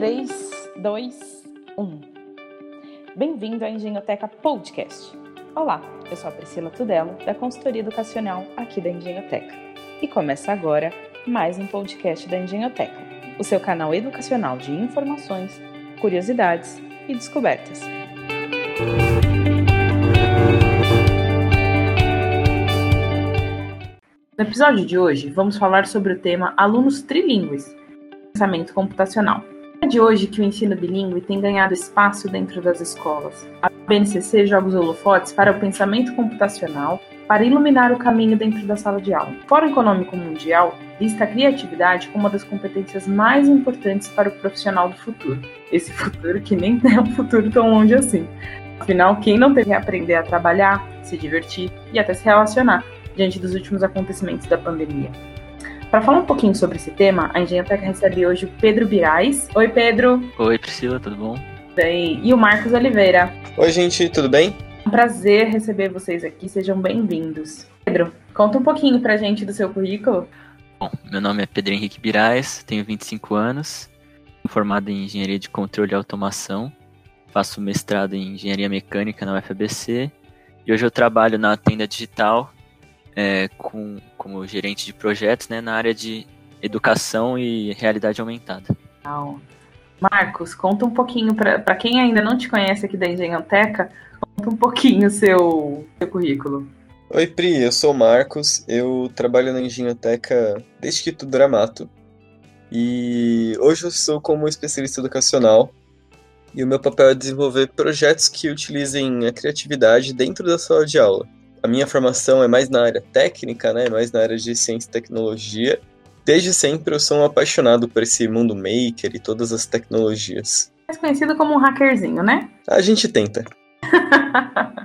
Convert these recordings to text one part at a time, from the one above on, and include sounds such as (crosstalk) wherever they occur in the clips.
3, 2, 1. Bem-vindo à Engenhoteca Podcast. Olá, eu sou a Priscila Tudelo, da consultoria educacional aqui da Engenhoteca. E começa agora mais um podcast da Engenhoteca, o seu canal educacional de informações, curiosidades e descobertas. No episódio de hoje, vamos falar sobre o tema Alunos Trilingües, pensamento computacional. É de hoje que o ensino bilíngue tem ganhado espaço dentro das escolas. A BNCC joga os holofotes para o pensamento computacional para iluminar o caminho dentro da sala de aula. O Fórum Econômico Mundial lista a criatividade como uma das competências mais importantes para o profissional do futuro. Esse futuro que nem (laughs) é um futuro tão longe assim. Afinal, quem não tem que aprender a trabalhar, se divertir e até se relacionar diante dos últimos acontecimentos da pandemia. Para falar um pouquinho sobre esse tema, a Engenhoteca recebe hoje o Pedro Birais. Oi, Pedro. Oi, Priscila, tudo bom? Bem. E o Marcos Oliveira. Oi, gente, tudo bem? É um prazer receber vocês aqui, sejam bem-vindos. Pedro, conta um pouquinho pra gente do seu currículo. Bom, meu nome é Pedro Henrique Birais, tenho 25 anos, formado em Engenharia de Controle e Automação, faço mestrado em Engenharia Mecânica na UFABC e hoje eu trabalho na Tenda Digital é, com, como gerente de projetos né, na área de educação e realidade aumentada. Marcos, conta um pouquinho, para quem ainda não te conhece aqui da Engenhoteca, conta um pouquinho o seu, seu currículo. Oi, Pri, eu sou o Marcos, eu trabalho na Engenhoteca desde que tudo era mato. E hoje eu sou como especialista educacional e o meu papel é desenvolver projetos que utilizem a criatividade dentro da sala de aula a minha formação é mais na área técnica, né? Mais na área de ciência e tecnologia. Desde sempre eu sou um apaixonado por esse mundo maker e todas as tecnologias. Mais conhecido como um hackerzinho, né? A gente tenta. (laughs)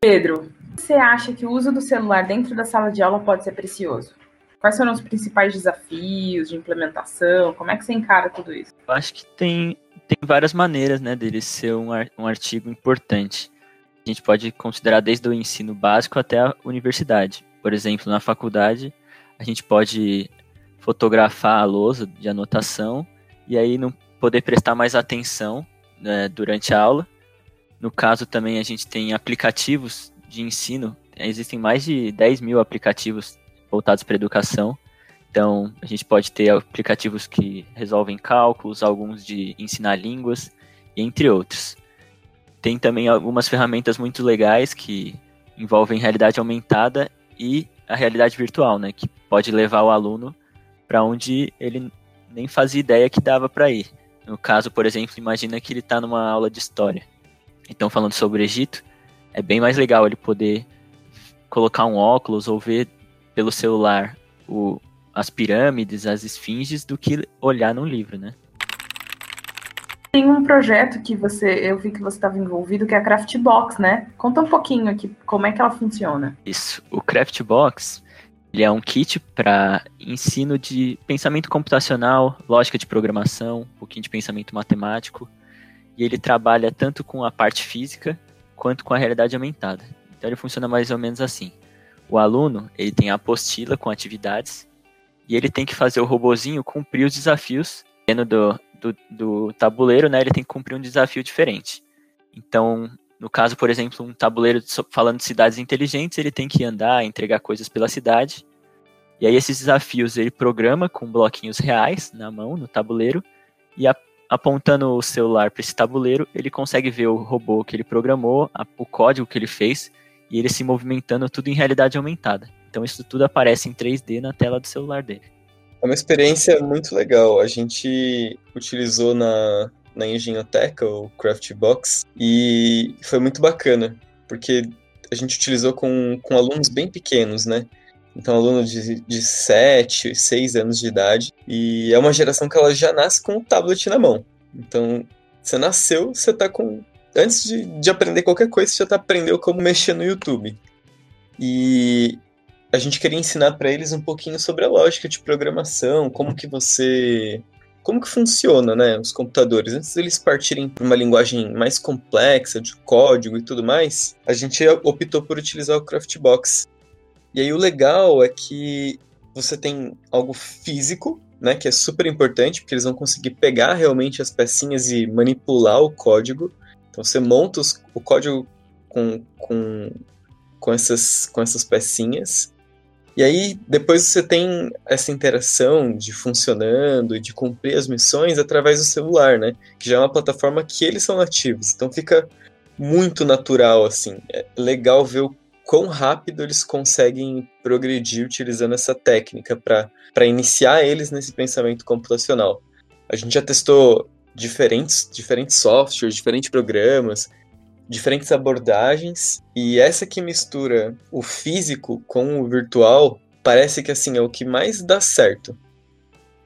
Pedro, você acha que o uso do celular dentro da sala de aula pode ser precioso? Quais foram os principais desafios de implementação? Como é que você encara tudo isso? Eu acho que tem, tem várias maneiras né, dele ser um, um artigo importante gente pode considerar desde o ensino básico até a universidade. Por exemplo, na faculdade, a gente pode fotografar a lousa de anotação e aí não poder prestar mais atenção né, durante a aula. No caso, também a gente tem aplicativos de ensino. Existem mais de 10 mil aplicativos voltados para educação. Então, a gente pode ter aplicativos que resolvem cálculos, alguns de ensinar línguas, entre outros. Tem também algumas ferramentas muito legais que envolvem realidade aumentada e a realidade virtual, né, que pode levar o aluno para onde ele nem fazia ideia que dava para ir. No caso, por exemplo, imagina que ele está numa aula de história. Então, falando sobre o Egito, é bem mais legal ele poder colocar um óculos ou ver pelo celular o, as pirâmides, as esfinges, do que olhar num livro, né? Tem um projeto que você, eu vi que você estava envolvido, que é a Craftbox, né? Conta um pouquinho aqui como é que ela funciona. Isso, o Craftbox, ele é um kit para ensino de pensamento computacional, lógica de programação, um pouquinho de pensamento matemático, e ele trabalha tanto com a parte física quanto com a realidade aumentada. Então ele funciona mais ou menos assim. O aluno, ele tem a apostila com atividades e ele tem que fazer o robozinho cumprir os desafios dentro do, do, do tabuleiro, né, ele tem que cumprir um desafio diferente. Então, no caso, por exemplo, um tabuleiro falando de cidades inteligentes, ele tem que andar, entregar coisas pela cidade. E aí esses desafios ele programa com bloquinhos reais na mão, no tabuleiro, e apontando o celular para esse tabuleiro, ele consegue ver o robô que ele programou, a, o código que ele fez, e ele se movimentando tudo em realidade aumentada. Então isso tudo aparece em 3D na tela do celular dele. É uma experiência muito legal. A gente utilizou na, na Engenhoteca, o Craftbox, e foi muito bacana, porque a gente utilizou com, com alunos bem pequenos, né? Então, aluno de, de 7, 6 anos de idade, e é uma geração que ela já nasce com o tablet na mão. Então, você nasceu, você tá com. Antes de, de aprender qualquer coisa, você já tá aprendendo como mexer no YouTube. E a gente queria ensinar para eles um pouquinho sobre a lógica de programação, como que você como que funciona, né, os computadores. Antes deles partirem para uma linguagem mais complexa de código e tudo mais, a gente optou por utilizar o Craftbox. E aí o legal é que você tem algo físico né, que é super importante, porque eles vão conseguir pegar realmente as pecinhas e manipular o código. Então você monta os, o código com, com, com, essas, com essas pecinhas. E aí depois você tem essa interação de funcionando e de cumprir as missões através do celular, né? Que já é uma plataforma que eles são nativos. Então fica muito natural, assim. É legal ver o quão rápido eles conseguem progredir utilizando essa técnica para iniciar eles nesse pensamento computacional. A gente já testou diferentes, diferentes softwares, diferentes programas, diferentes abordagens, e essa que mistura o físico com o virtual parece que assim é o que mais dá certo.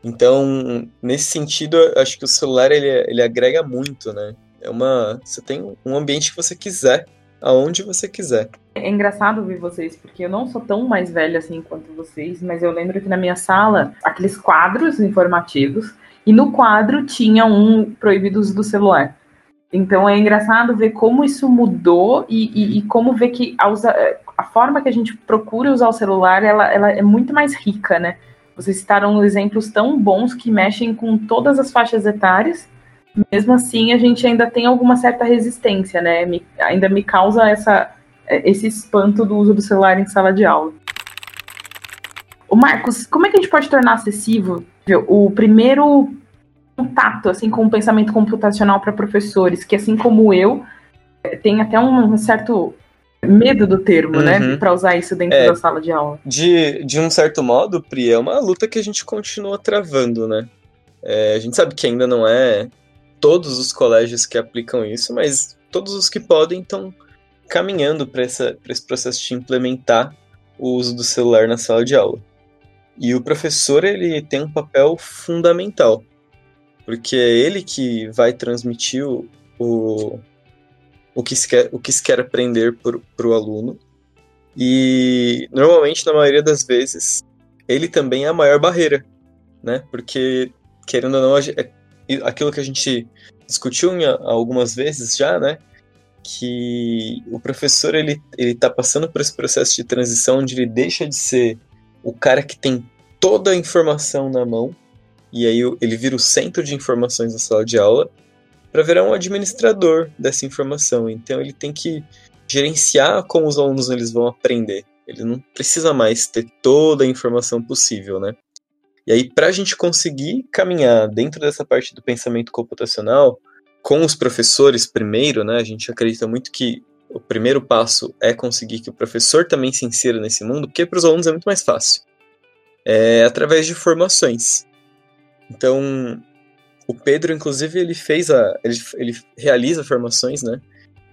Então, nesse sentido, acho que o celular ele, ele agrega muito, né? É uma, você tem um ambiente que você quiser aonde você quiser. É engraçado ouvir vocês, porque eu não sou tão mais velha assim quanto vocês, mas eu lembro que na minha sala, aqueles quadros informativos, e no quadro tinha um proibidos do celular. Então é engraçado ver como isso mudou e, e, e como ver que a, usa, a, forma que a gente procura usar o celular ela, ela é muito mais rica, né? Vocês citaram exemplos tão bons que mexem com todas as faixas etárias mesmo assim a gente ainda tem alguma certa resistência, né? Me, ainda me causa essa, esse espanto do uso do celular em sala de aula. O Marcos, como é que a gente pode tornar acessível o primeiro contato assim com o pensamento computacional para professores, que assim como eu tem até um certo medo do termo, né, uhum. né, para usar isso dentro é, da sala de aula. De, de um certo modo, Pri, é uma luta que a gente continua travando, né? É, a gente sabe que ainda não é todos os colégios que aplicam isso, mas todos os que podem estão caminhando para esse processo de implementar o uso do celular na sala de aula. E o professor ele tem um papel fundamental, porque é ele que vai transmitir o, o, o, que, se quer, o que se quer aprender para o aluno. E normalmente, na maioria das vezes, ele também é a maior barreira, né? Porque, querendo ou não, é aquilo que a gente discutiu algumas vezes já, né? Que o professor ele, ele tá passando por esse processo de transição onde ele deixa de ser o cara que tem toda a informação na mão e aí ele vira o centro de informações da sala de aula para virar um administrador dessa informação. Então ele tem que gerenciar como os alunos eles vão aprender. Ele não precisa mais ter toda a informação possível, né? E aí, para a gente conseguir caminhar dentro dessa parte do pensamento computacional, com os professores primeiro, né? A gente acredita muito que o primeiro passo é conseguir que o professor também se insira nesse mundo, porque para os alunos é muito mais fácil. É através de formações. Então, o Pedro, inclusive, ele fez a. ele, ele realiza formações, né?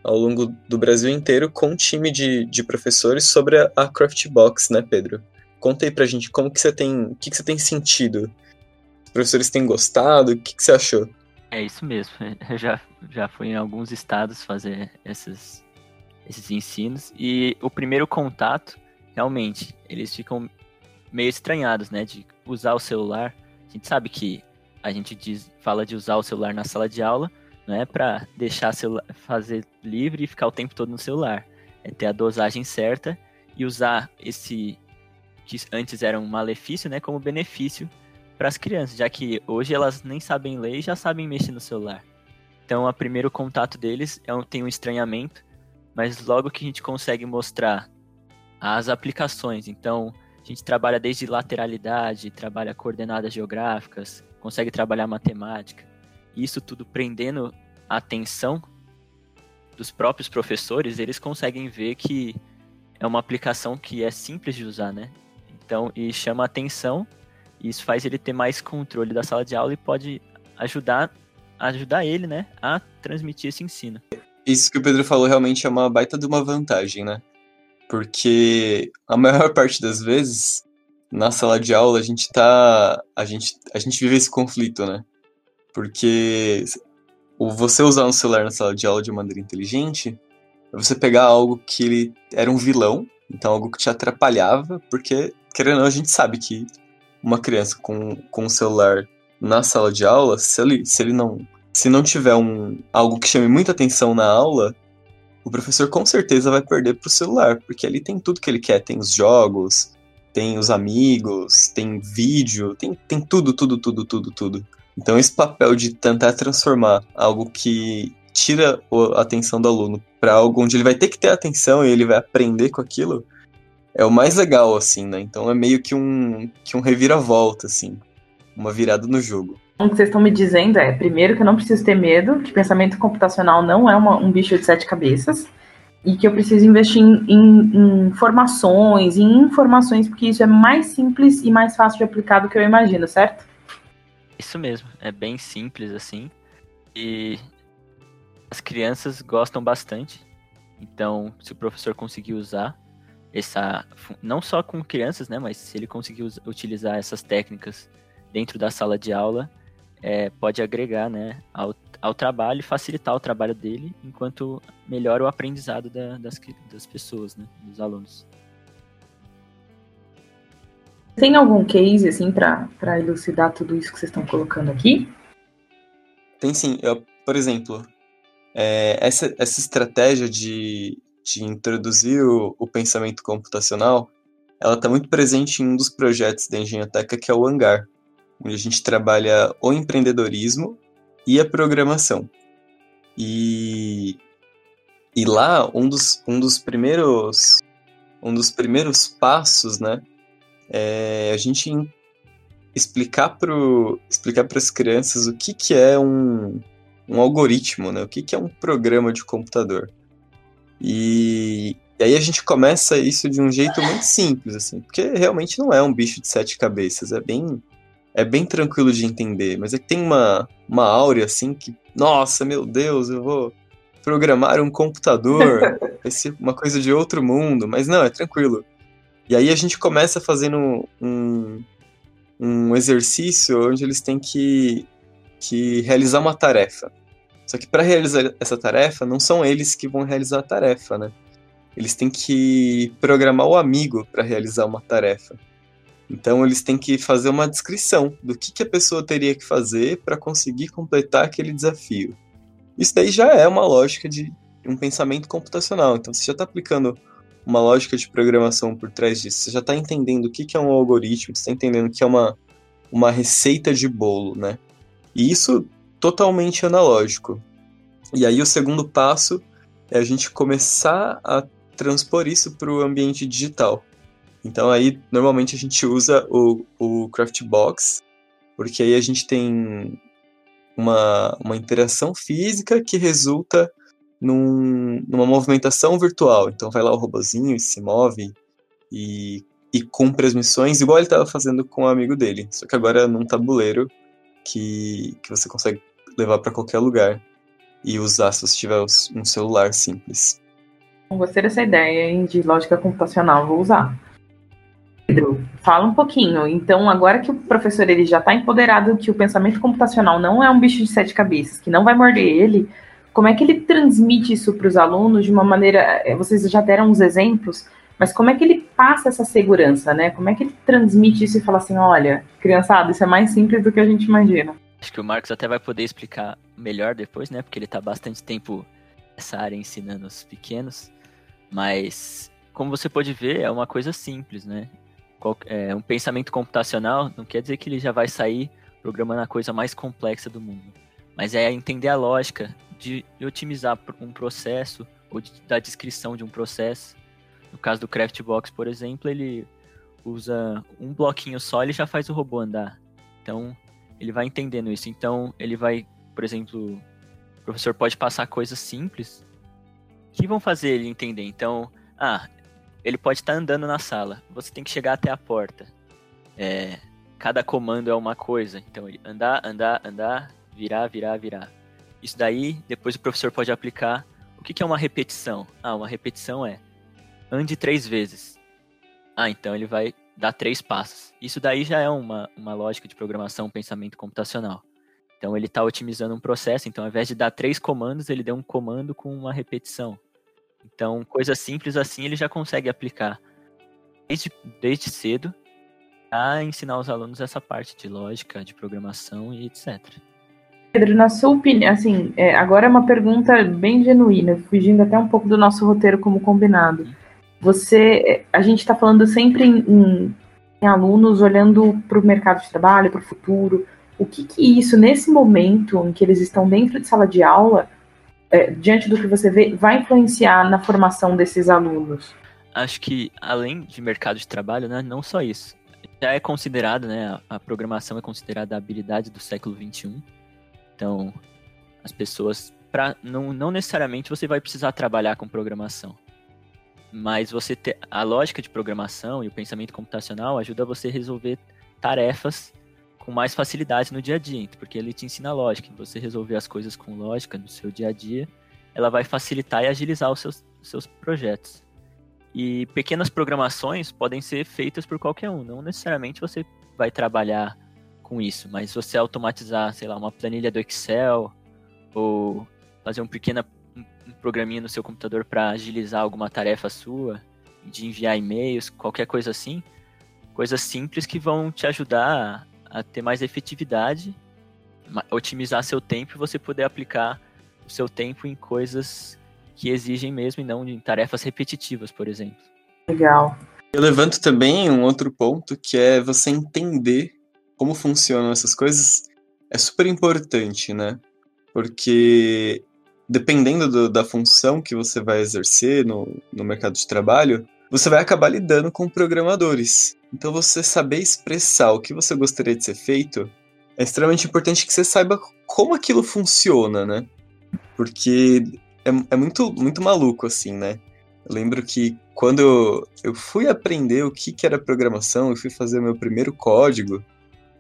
Ao longo do Brasil inteiro com um time de, de professores sobre a, a Craftbox, né, Pedro? Conta aí pra gente como que você tem. O que, que você tem sentido? Os professores têm gostado? O que, que você achou? É isso mesmo. (laughs) Eu já, já fui em alguns estados fazer esses, esses ensinos. E o primeiro contato, realmente, eles ficam meio estranhados, né? De usar o celular. A gente sabe que a gente diz, fala de usar o celular na sala de aula, não é para deixar celular, fazer livre e ficar o tempo todo no celular. É ter a dosagem certa e usar esse que antes era um malefício, né, como benefício para as crianças, já que hoje elas nem sabem ler e já sabem mexer no celular. Então, o primeiro contato deles é um, tem um estranhamento, mas logo que a gente consegue mostrar as aplicações, então a gente trabalha desde lateralidade, trabalha coordenadas geográficas, consegue trabalhar matemática, isso tudo prendendo a atenção dos próprios professores, eles conseguem ver que é uma aplicação que é simples de usar, né? Então, e chama atenção, e isso faz ele ter mais controle da sala de aula e pode ajudar ajudar ele, né, a transmitir esse ensino. Isso que o Pedro falou realmente é uma baita de uma vantagem, né? Porque a maior (laughs) parte das vezes na sala de aula a gente tá a gente a gente vive esse conflito, né? Porque o você usar um celular na sala de aula de maneira inteligente é você pegar algo que ele era um vilão, então algo que te atrapalhava, porque querendo ou não, a gente sabe que uma criança com, com um celular na sala de aula, se ele, se ele não se não tiver um, algo que chame muita atenção na aula, o professor com certeza vai perder pro celular, porque ali tem tudo que ele quer, tem os jogos, tem os amigos, tem vídeo, tem, tem tudo, tudo, tudo, tudo, tudo. Então esse papel de tentar transformar algo que tira a atenção do aluno para algo onde ele vai ter que ter atenção e ele vai aprender com aquilo, é o mais legal, assim, né? Então é meio que um, que um reviravolta, assim, uma virada no jogo. O que vocês estão me dizendo é, primeiro, que eu não preciso ter medo, que pensamento computacional não é uma, um bicho de sete cabeças, e que eu preciso investir em, em, em formações, em informações, porque isso é mais simples e mais fácil de aplicar do que eu imagino, certo? Isso mesmo, é bem simples assim. E as crianças gostam bastante. Então, se o professor conseguir usar essa não só com crianças, né, mas se ele conseguir utilizar essas técnicas dentro da sala de aula, é, pode agregar, né, ao, ao trabalho e facilitar o trabalho dele, enquanto melhora o aprendizado da, das, das pessoas, né, dos alunos. Tem algum case, assim, para elucidar tudo isso que vocês estão colocando aqui? Tem sim. Eu, por exemplo, é, essa, essa estratégia de, de introduzir o, o pensamento computacional, ela está muito presente em um dos projetos da Engenhoteca, que é o Hangar, onde a gente trabalha o empreendedorismo e a programação. E, e lá, um dos, um dos primeiros um dos primeiros passos, né, é a gente explicar para explicar as crianças o que, que é um, um algoritmo, né? O que, que é um programa de computador. E, e aí a gente começa isso de um jeito muito simples, assim, porque realmente não é um bicho de sete cabeças, é bem é bem tranquilo de entender, mas é que tem uma, uma áurea assim que, nossa, meu Deus, eu vou programar um computador, (laughs) vai ser uma coisa de outro mundo, mas não, é tranquilo. E aí a gente começa fazendo um, um exercício onde eles têm que, que realizar uma tarefa. Só que para realizar essa tarefa, não são eles que vão realizar a tarefa, né? Eles têm que programar o amigo para realizar uma tarefa. Então eles têm que fazer uma descrição do que, que a pessoa teria que fazer para conseguir completar aquele desafio. Isso daí já é uma lógica de um pensamento computacional. Então você já está aplicando uma lógica de programação por trás disso. Você já está entendendo o que, que é um algoritmo, você está entendendo que é uma, uma receita de bolo, né? E isso totalmente analógico. E aí o segundo passo é a gente começar a transpor isso para o ambiente digital. Então aí normalmente a gente usa o, o Craftbox, porque aí a gente tem uma, uma interação física que resulta num, numa movimentação virtual. Então vai lá o robozinho e se move e, e cumpre as missões, igual ele estava fazendo com o amigo dele, só que agora num tabuleiro que, que você consegue levar para qualquer lugar e usar se você tiver um celular simples. Gostei dessa ideia hein, de lógica computacional, vou usar. Pedro, fala um pouquinho. Então, agora que o professor ele já está empoderado que o pensamento computacional não é um bicho de sete cabeças, que não vai morder ele, como é que ele transmite isso para os alunos de uma maneira? Eh, vocês já deram uns exemplos, mas como é que ele passa essa segurança, né? Como é que ele transmite isso e fala assim, olha, criançada, isso é mais simples do que a gente imagina? Acho que o Marcos até vai poder explicar melhor depois, né? Porque ele está bastante tempo nessa área ensinando os pequenos. Mas, como você pode ver, é uma coisa simples, né? É, um pensamento computacional não quer dizer que ele já vai sair programando a coisa mais complexa do mundo. Mas é entender a lógica de, otimizar um processo ou de, da descrição de um processo. No caso do Craftbox, por exemplo, ele usa um bloquinho só, ele já faz o robô andar. Então, ele vai entendendo isso. Então, ele vai, por exemplo, o professor pode passar coisas simples que vão fazer ele entender. Então, ah, ele pode estar andando na sala, você tem que chegar até a porta. É, cada comando é uma coisa. Então, andar, andar, andar, virar, virar, virar. Isso daí, depois o professor pode aplicar. O que, que é uma repetição? Ah, uma repetição é ande três vezes. Ah, então ele vai dar três passos. Isso daí já é uma, uma lógica de programação, pensamento computacional. Então ele está otimizando um processo, então ao invés de dar três comandos, ele deu um comando com uma repetição. Então, coisas simples assim ele já consegue aplicar desde, desde cedo a ensinar os alunos essa parte de lógica, de programação e etc. Pedro, na sua opinião, assim, é, agora é uma pergunta bem genuína, fugindo até um pouco do nosso roteiro como combinado. Você, a gente está falando sempre em, em, alunos olhando para o mercado de trabalho, para o futuro. O que, que isso, nesse momento em que eles estão dentro de sala de aula, é, diante do que você vê, vai influenciar na formação desses alunos? Acho que, além de mercado de trabalho, né, não só isso. Já é considerado, né, a programação é considerada a habilidade do século XXI. Então, as pessoas, pra, não, não necessariamente você vai precisar trabalhar com programação. Mas você ter a lógica de programação e o pensamento computacional ajuda você a resolver tarefas com mais facilidade no dia a dia, porque ele te ensina lógica. Você resolver as coisas com lógica no seu dia a dia, ela vai facilitar e agilizar os seus, seus projetos. E pequenas programações podem ser feitas por qualquer um, não necessariamente você vai trabalhar com isso, mas você automatizar, sei lá, uma planilha do Excel ou fazer um pequeno um programinha no seu computador para agilizar alguma tarefa sua, de enviar e-mails, qualquer coisa assim, coisas simples que vão te ajudar a ter mais efetividade, otimizar seu tempo e você poder aplicar o seu tempo em coisas que exigem mesmo e não em tarefas repetitivas, por exemplo. Legal. Eu levanto também um outro ponto que é você entender como funcionam essas coisas é super importante, né? Porque dependendo do, da função que você vai exercer no, no mercado de trabalho, você vai acabar lidando com programadores. Então, você saber expressar o que você gostaria de ser feito é extremamente importante que você saiba como aquilo funciona, né? Porque é, é muito, muito maluco, assim, né? Eu lembro que quando eu fui aprender o que, que era programação, eu fui fazer meu primeiro código,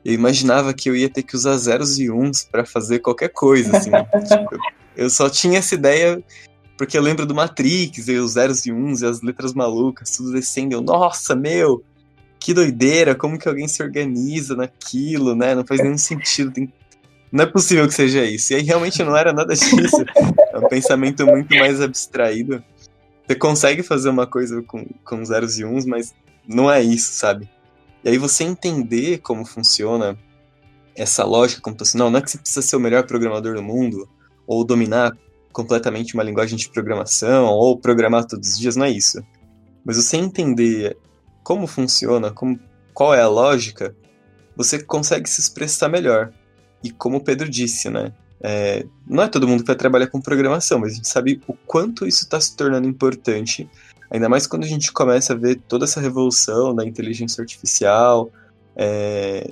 eu imaginava que eu ia ter que usar zeros e uns para fazer qualquer coisa, assim. (laughs) tipo, eu só tinha essa ideia porque eu lembro do Matrix, e os zeros e uns e as letras malucas, tudo descendo. Eu, nossa, meu, que doideira, como que alguém se organiza naquilo, né? Não faz nenhum sentido. Tem... Não é possível que seja isso. E aí realmente não era nada disso. É um pensamento muito mais abstraído. Você consegue fazer uma coisa com, com zeros e uns, mas não é isso, sabe? E aí você entender como funciona essa lógica computacional, não é que você precisa ser o melhor programador do mundo, ou dominar completamente uma linguagem de programação, ou programar todos os dias, não é isso. Mas você entender como funciona, como, qual é a lógica, você consegue se expressar melhor. E como o Pedro disse, né? É, não é todo mundo que vai trabalhar com programação, mas a gente sabe o quanto isso está se tornando importante, ainda mais quando a gente começa a ver toda essa revolução da inteligência artificial, é,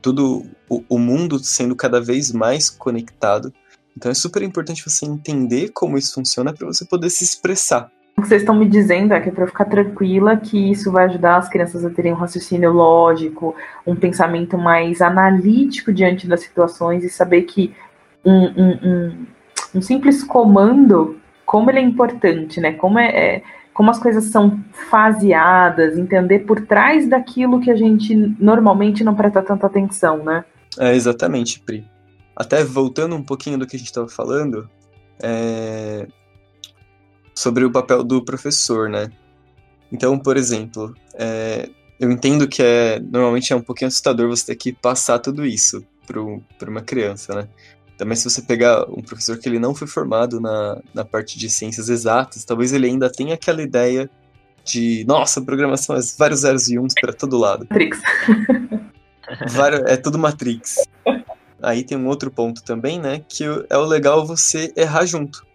tudo o, o mundo sendo cada vez mais conectado. Então é super importante você entender como isso funciona para você poder se expressar. O que vocês estão me dizendo é que é para ficar tranquila que isso vai ajudar as crianças a terem um raciocínio lógico, um pensamento mais analítico diante das situações e saber que um, um, um, um simples comando, como ele é importante, né? Como é, é como as coisas são faseadas, entender por trás daquilo que a gente normalmente não presta tanta atenção, né? É, exatamente, Pri até voltando um pouquinho do que a gente estava falando, é... sobre o papel do professor, né? Então, por exemplo, é... eu entendo que é normalmente é um pouquinho assustador você ter que passar tudo isso para uma criança, né? Também se você pegar um professor que ele não foi formado na, na parte de ciências exatas, talvez ele ainda tenha aquela ideia de, nossa, programação é vários zeros e uns para todo lado. Matrix. (laughs) é tudo Matrix aí tem um outro ponto também, né? Que é o legal você errar junto.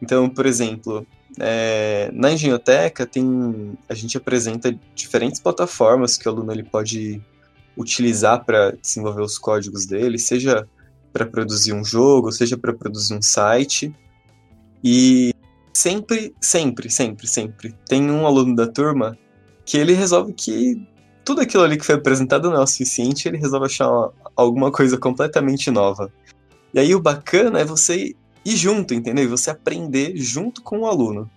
Então, por exemplo, é, na engenhoteca tem a gente apresenta diferentes plataformas que o aluno ele pode utilizar para desenvolver os códigos dele, seja para produzir um jogo, seja para produzir um site. E sempre, sempre, sempre, sempre tem um aluno da turma que ele resolve que tudo aquilo ali que foi apresentado não é o suficiente, ele resolve achar uma, alguma coisa completamente nova. E aí o bacana é você ir junto, entendeu? E você aprender junto com o aluno.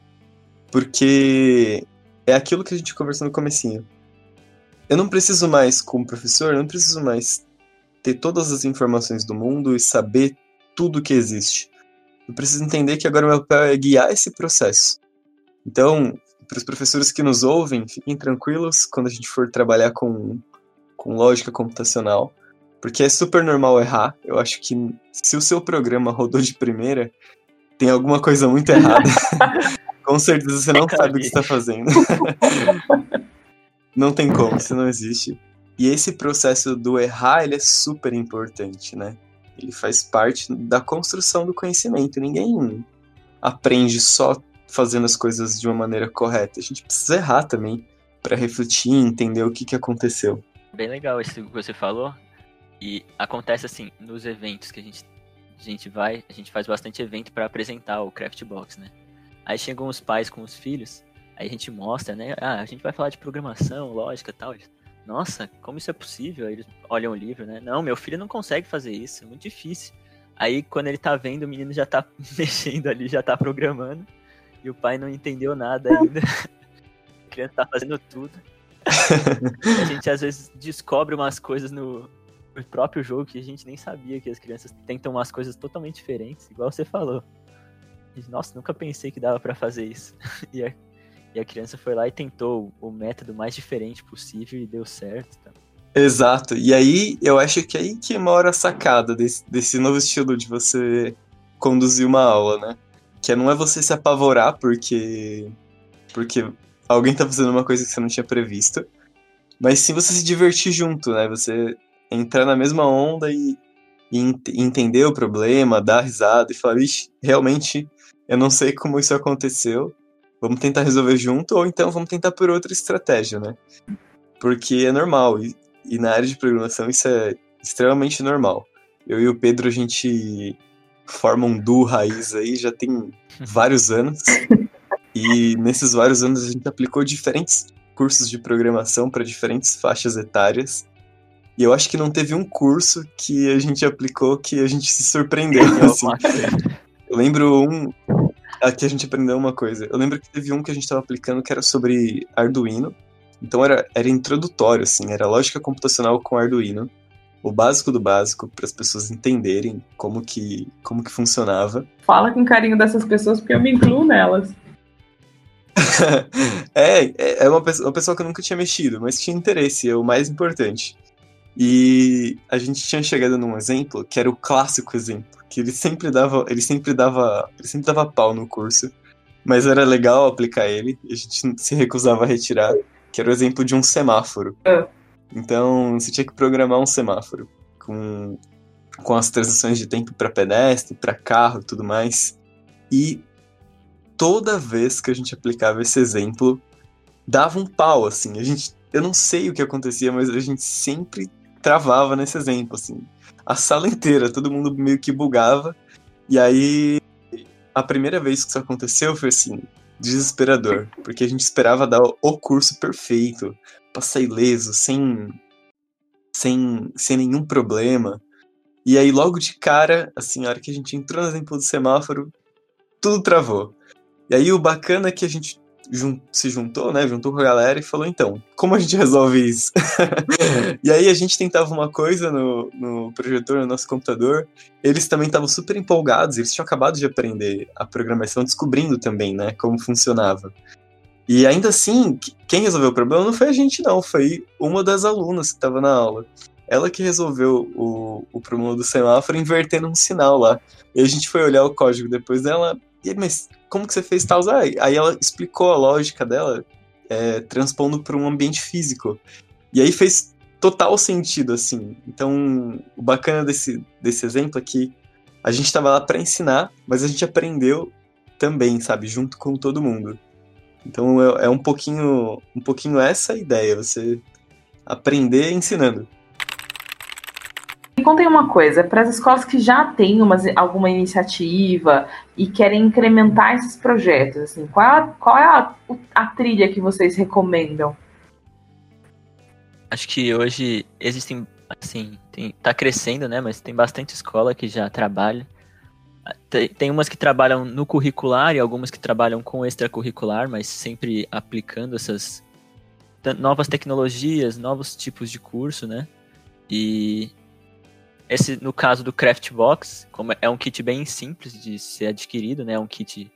Porque é aquilo que a gente conversou no comecinho. Eu não preciso mais, como professor, eu não preciso mais ter todas as informações do mundo e saber tudo que existe. Eu preciso entender que agora o meu papel é guiar esse processo. Então, para os professores que nos ouvem, fiquem tranquilos quando a gente for trabalhar com, com lógica computacional, porque é super normal errar. Eu acho que se o seu programa rodou de primeira, tem alguma coisa muito errada. (laughs) com certeza você não sabe o que está fazendo. Não tem como, isso não existe. E esse processo do errar, ele é super importante, né? Ele faz parte da construção do conhecimento. Ninguém aprende só fazendo as coisas de uma maneira correta. A gente precisa errar também para refletir e entender o que, que aconteceu. Bem legal isso que você falou. E acontece assim, nos eventos que a gente, a gente vai, a gente faz bastante evento para apresentar o Craft Box, né? Aí chegam os pais com os filhos, aí a gente mostra, né? Ah, a gente vai falar de programação, lógica e tal. Nossa, como isso é possível? Aí eles olham o livro, né? Não, meu filho não consegue fazer isso, é muito difícil. Aí quando ele tá vendo, o menino já tá (laughs) mexendo ali, já tá programando, e o pai não entendeu nada ainda. (laughs) a criança tá fazendo tudo. (laughs) a gente às vezes descobre umas coisas no, no próprio jogo que a gente nem sabia que as crianças tentam umas coisas totalmente diferentes, igual você falou. Nossa, nunca pensei que dava para fazer isso. (laughs) e, a, e a criança foi lá e tentou o método mais diferente possível e deu certo. Tá? Exato. E aí, eu acho que é aí que mora a sacada desse, desse novo estilo de você conduzir uma aula, né? Que não é você se apavorar porque porque alguém tá fazendo uma coisa que você não tinha previsto, mas sim você se divertir junto, né? Você entrar na mesma onda e, e ent entender o problema, dar risada e falar, ixi, realmente eu não sei como isso aconteceu, vamos tentar resolver junto, ou então vamos tentar por outra estratégia, né? Porque é normal, e, e na área de programação isso é extremamente normal. Eu e o Pedro, a gente forma um duo raiz aí já tem (laughs) vários anos. E nesses vários anos a gente aplicou diferentes cursos de programação para diferentes faixas etárias. E eu acho que não teve um curso que a gente aplicou que a gente se surpreendeu. (laughs) assim. Eu lembro um. Aqui a gente aprendeu uma coisa. Eu lembro que teve um que a gente estava aplicando que era sobre Arduino. Então era, era introdutório, assim, era lógica computacional com Arduino. O básico do básico, para as pessoas entenderem como que, como que funcionava. Fala com carinho dessas pessoas, porque eu me incluo nelas. (laughs) é, é uma pessoa, uma pessoa que eu nunca tinha mexido, mas tinha interesse, é o mais importante. E a gente tinha chegado num exemplo que era o clássico exemplo, que ele sempre dava, ele sempre dava, ele sempre dava pau no curso, mas era legal aplicar ele, e a gente se recusava a retirar, que era o exemplo de um semáforo. É. Então, você tinha que programar um semáforo com com as transições de tempo para pedestre, para carro, tudo mais. E toda vez que a gente aplicava esse exemplo, dava um pau assim. A gente eu não sei o que acontecia, mas a gente sempre travava nesse exemplo, assim. A sala inteira, todo mundo meio que bugava. E aí, a primeira vez que isso aconteceu foi assim, desesperador. Porque a gente esperava dar o curso perfeito, passar ileso, sem, sem, sem nenhum problema. E aí, logo de cara, assim, a hora que a gente entrou no exemplo do semáforo, tudo travou. E aí, o bacana é que a gente se juntou, né? Juntou com a galera e falou: então, como a gente resolve isso? (laughs) e aí a gente tentava uma coisa no, no projetor, no nosso computador. Eles também estavam super empolgados, eles tinham acabado de aprender a programação, descobrindo também, né, como funcionava. E ainda assim, quem resolveu o problema não foi a gente, não, foi uma das alunas que estava na aula. Ela que resolveu o, o problema do semáforo invertendo um sinal lá. E a gente foi olhar o código depois dela, e, mas como que você fez tal? Ah, aí ela explicou a lógica dela, é, transpondo para um ambiente físico. E aí fez total sentido, assim. Então, o bacana desse, desse exemplo é que a gente estava lá para ensinar, mas a gente aprendeu também, sabe, junto com todo mundo. Então é, é um pouquinho, um pouquinho essa a ideia, você aprender ensinando contem uma coisa, para as escolas que já têm uma, alguma iniciativa e querem incrementar esses projetos, assim, qual é, a, qual é a, a trilha que vocês recomendam? Acho que hoje existem, assim, tem, tá crescendo, né, mas tem bastante escola que já trabalha. Tem, tem umas que trabalham no curricular e algumas que trabalham com extracurricular, mas sempre aplicando essas novas tecnologias, novos tipos de curso, né? E esse, no caso do Craft Box, como é um kit bem simples de ser adquirido, né? É um kit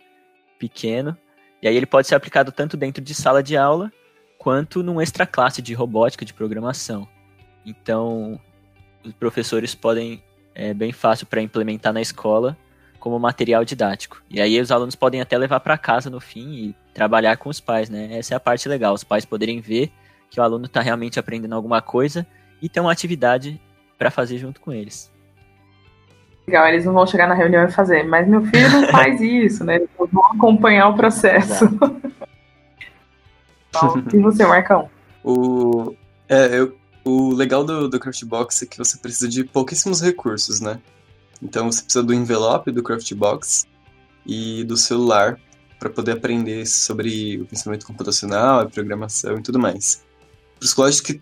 pequeno. E aí ele pode ser aplicado tanto dentro de sala de aula, quanto num extra classe de robótica, de programação. Então, os professores podem, é bem fácil para implementar na escola como material didático. E aí os alunos podem até levar para casa no fim e trabalhar com os pais, né? Essa é a parte legal, os pais poderem ver que o aluno está realmente aprendendo alguma coisa e ter uma atividade para fazer junto com eles. Legal, eles não vão chegar na reunião e fazer, mas meu filho não (laughs) faz isso, né? Eles vão acompanhar o processo. (laughs) e você, Marcão? O, é, eu, o legal do, do Craftbox é que você precisa de pouquíssimos recursos, né? Então você precisa do envelope do Craftbox e do celular para poder aprender sobre o pensamento computacional, a programação e tudo mais. Para os colégios que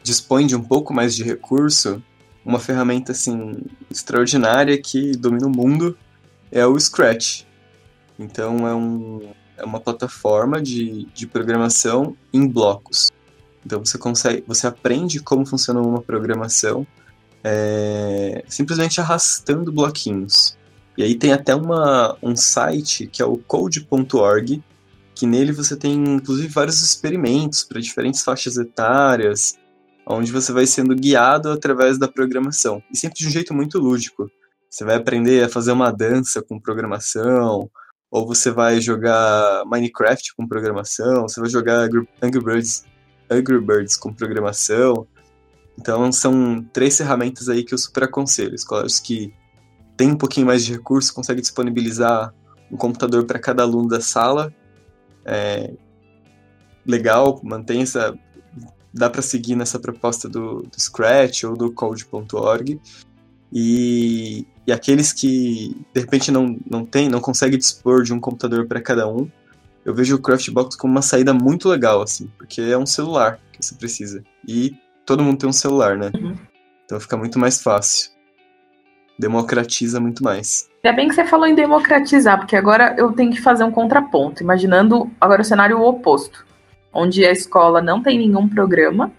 dispõem de um pouco mais de recurso, uma ferramenta assim extraordinária que domina o mundo é o Scratch. Então é, um, é uma plataforma de, de programação em blocos. Então você consegue, você aprende como funciona uma programação é, simplesmente arrastando bloquinhos. E aí tem até uma, um site que é o code.org, que nele você tem inclusive vários experimentos para diferentes faixas etárias, onde você vai sendo guiado através da programação. E sempre de um jeito muito lúdico. Você vai aprender a fazer uma dança com programação, ou você vai jogar Minecraft com programação, você vai jogar Angry Birds, Angry Birds com programação. Então são três ferramentas aí que eu super aconselho. Escolas que têm um pouquinho mais de recurso, conseguem disponibilizar um computador para cada aluno da sala. É legal, mantém essa. Dá para seguir nessa proposta do, do Scratch ou do Code.org. E, e aqueles que de repente não, não tem, não conseguem dispor de um computador para cada um, eu vejo o Craftbox como uma saída muito legal, assim, porque é um celular que você precisa. E todo mundo tem um celular, né? Uhum. Então fica muito mais fácil. Democratiza muito mais. Ainda bem que você falou em democratizar, porque agora eu tenho que fazer um contraponto, imaginando agora o cenário oposto, onde a escola não tem nenhum programa,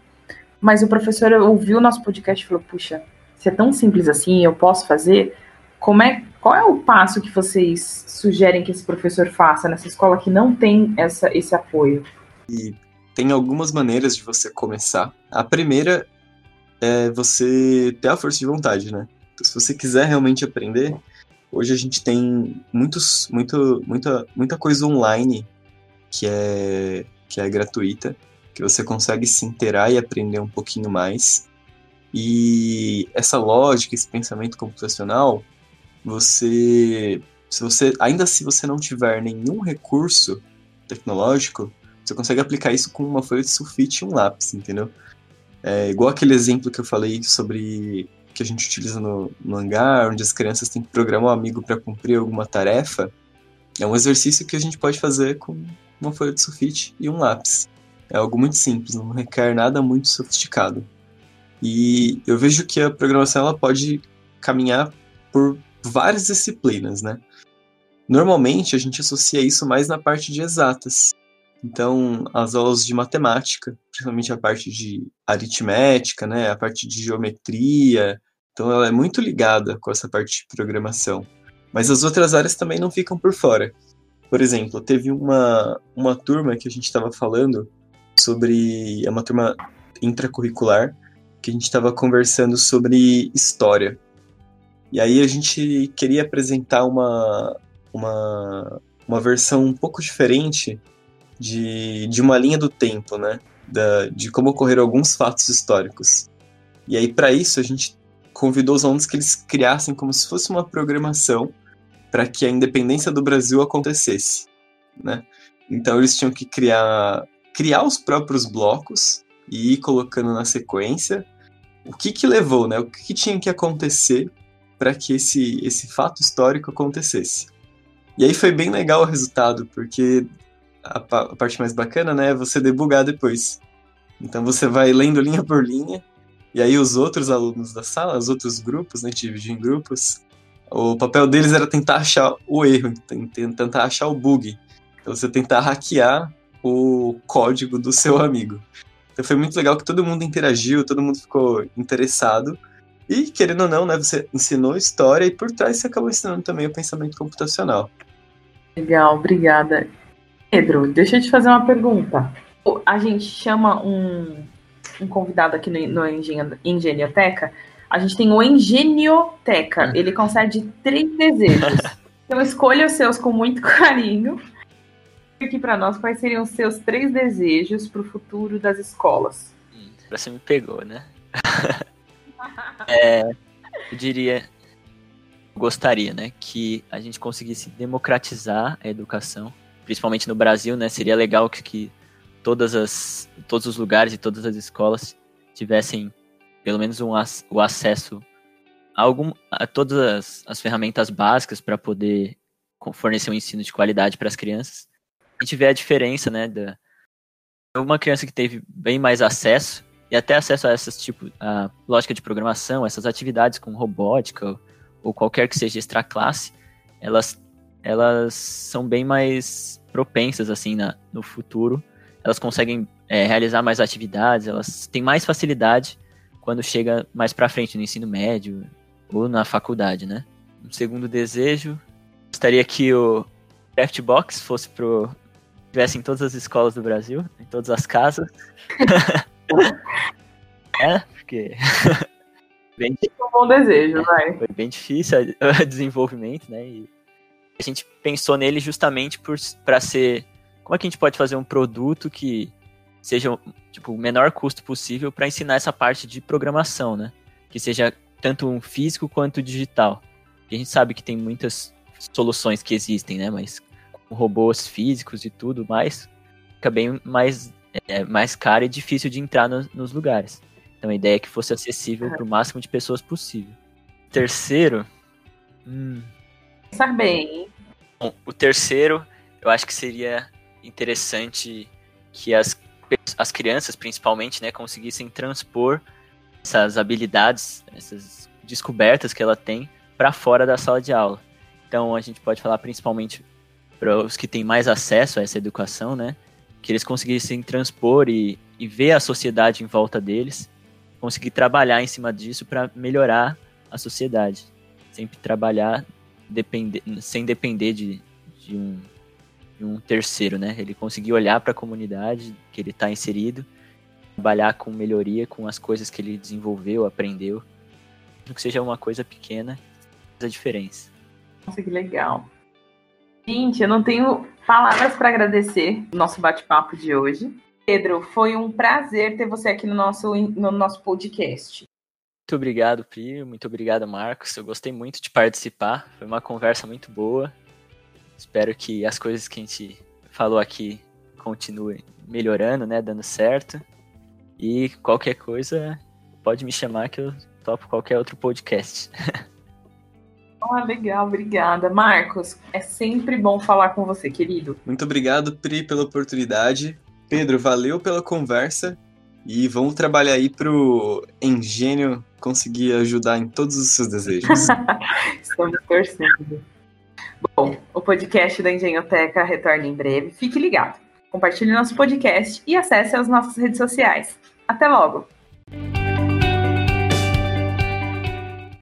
mas o professor ouviu o nosso podcast e falou: puxa, se é tão simples assim, eu posso fazer. Como é, qual é o passo que vocês sugerem que esse professor faça nessa escola que não tem essa, esse apoio? E tem algumas maneiras de você começar. A primeira é você ter a força de vontade, né? Então, se você quiser realmente aprender, hoje a gente tem muitos, muito, muita, muita coisa online que é, que é gratuita, que você consegue se inteirar e aprender um pouquinho mais. E essa lógica, esse pensamento computacional, você, se você, ainda se você não tiver nenhum recurso tecnológico, você consegue aplicar isso com uma folha de sulfite e um lápis, entendeu? É igual aquele exemplo que eu falei sobre que a gente utiliza no, no hangar, onde as crianças têm que programar um amigo para cumprir alguma tarefa. É um exercício que a gente pode fazer com uma folha de sulfite e um lápis. É algo muito simples, não requer nada muito sofisticado. E eu vejo que a programação ela pode caminhar por várias disciplinas, né? Normalmente a gente associa isso mais na parte de exatas, então, as aulas de matemática, principalmente a parte de aritmética, né, a parte de geometria, então ela é muito ligada com essa parte de programação. Mas as outras áreas também não ficam por fora. Por exemplo, teve uma, uma turma que a gente estava falando sobre. É uma turma intracurricular, que a gente estava conversando sobre história. E aí a gente queria apresentar uma, uma, uma versão um pouco diferente de, de uma linha do tempo, né? Da, de como ocorreram alguns fatos históricos. E aí, para isso, a gente convidou os alunos que eles criassem como se fosse uma programação para que a independência do Brasil acontecesse, né? Então eles tinham que criar criar os próprios blocos e ir colocando na sequência o que que levou, né? O que, que tinha que acontecer para que esse esse fato histórico acontecesse. E aí foi bem legal o resultado, porque a, a, parte mais bacana, né, é você debugar depois. Então você vai lendo linha por linha, e aí os outros alunos da sala, os outros grupos, né, dividir em grupos, o papel deles era tentar achar o erro, tentar achar o bug. Então você tentar hackear o código do seu amigo. Então foi muito legal que todo mundo interagiu, todo mundo ficou interessado. E, querendo ou não, né, você ensinou história e por trás você acabou ensinando também o pensamento computacional. Legal, obrigada. Pedro, deixa eu te fazer uma pergunta. A gente chama um, um convidado aqui no, no Engenhoteca. A gente tem o Engenioteca. Uhum. Ele concede três desejos. (laughs) então escolha os seus com muito carinho. aqui para nós quais seriam os seus três desejos para o futuro das escolas. Hum, você me pegou, né? (laughs) é, eu diria, gostaria, né, que a gente conseguisse democratizar a educação, principalmente no Brasil, né? Seria legal que, que todas as, todos os lugares e todas as escolas tivessem pelo menos um, o acesso a, algum, a todas as, as ferramentas básicas para poder fornecer um ensino de qualidade para as crianças. A gente vê a diferença, né, da uma criança que teve bem mais acesso e até acesso a essas tipo a lógica de programação, essas atividades com robótica ou qualquer que seja extra classe, elas elas são bem mais propensas assim na, no futuro. Elas conseguem é, realizar mais atividades, elas têm mais facilidade quando chega mais para frente no ensino médio ou na faculdade, né? Um segundo desejo, gostaria que o Craftbox fosse pro tivesse em todas as escolas do Brasil, em todas as casas. (laughs) é, porque (laughs) bem um bom desejo, é, vai. Foi bem difícil (laughs) o desenvolvimento, né? E a gente pensou nele justamente para ser como é que a gente pode fazer um produto que seja tipo, o menor custo possível para ensinar essa parte de programação, né? Que seja tanto um físico quanto digital. A gente sabe que tem muitas soluções que existem, né? Mas com robôs físicos e tudo mais, fica bem mais, é, mais caro e difícil de entrar no, nos lugares. Então a ideia é que fosse acessível para o máximo de pessoas possível. Terceiro. Hum, Pensar bem. Bom, o terceiro, eu acho que seria interessante que as as crianças, principalmente, né, conseguissem transpor essas habilidades, essas descobertas que ela tem para fora da sala de aula. Então, a gente pode falar principalmente para os que têm mais acesso a essa educação, né, que eles conseguissem transpor e, e ver a sociedade em volta deles, conseguir trabalhar em cima disso para melhorar a sociedade. Sempre trabalhar depender, sem depender de, de um um terceiro, né? Ele conseguir olhar para a comunidade que ele está inserido, trabalhar com melhoria, com as coisas que ele desenvolveu, aprendeu, que seja uma coisa pequena, faz a diferença. Nossa, que legal. Gente, eu não tenho palavras para agradecer o nosso bate-papo de hoje. Pedro, foi um prazer ter você aqui no nosso, no nosso podcast. Muito obrigado, Pri. Muito obrigado, Marcos. Eu gostei muito de participar. Foi uma conversa muito boa. Espero que as coisas que a gente falou aqui continuem melhorando, né? Dando certo. E qualquer coisa, pode me chamar que eu topo qualquer outro podcast. (laughs) Ah, legal, obrigada. Marcos, é sempre bom falar com você, querido. Muito obrigado, Pri, pela oportunidade. Pedro, valeu pela conversa. E vamos trabalhar aí pro Engênio conseguir ajudar em todos os seus desejos. (laughs) Estamos torcendo. Bom, o podcast da Engenhoteca retorna em breve. Fique ligado. Compartilhe nosso podcast e acesse as nossas redes sociais. Até logo!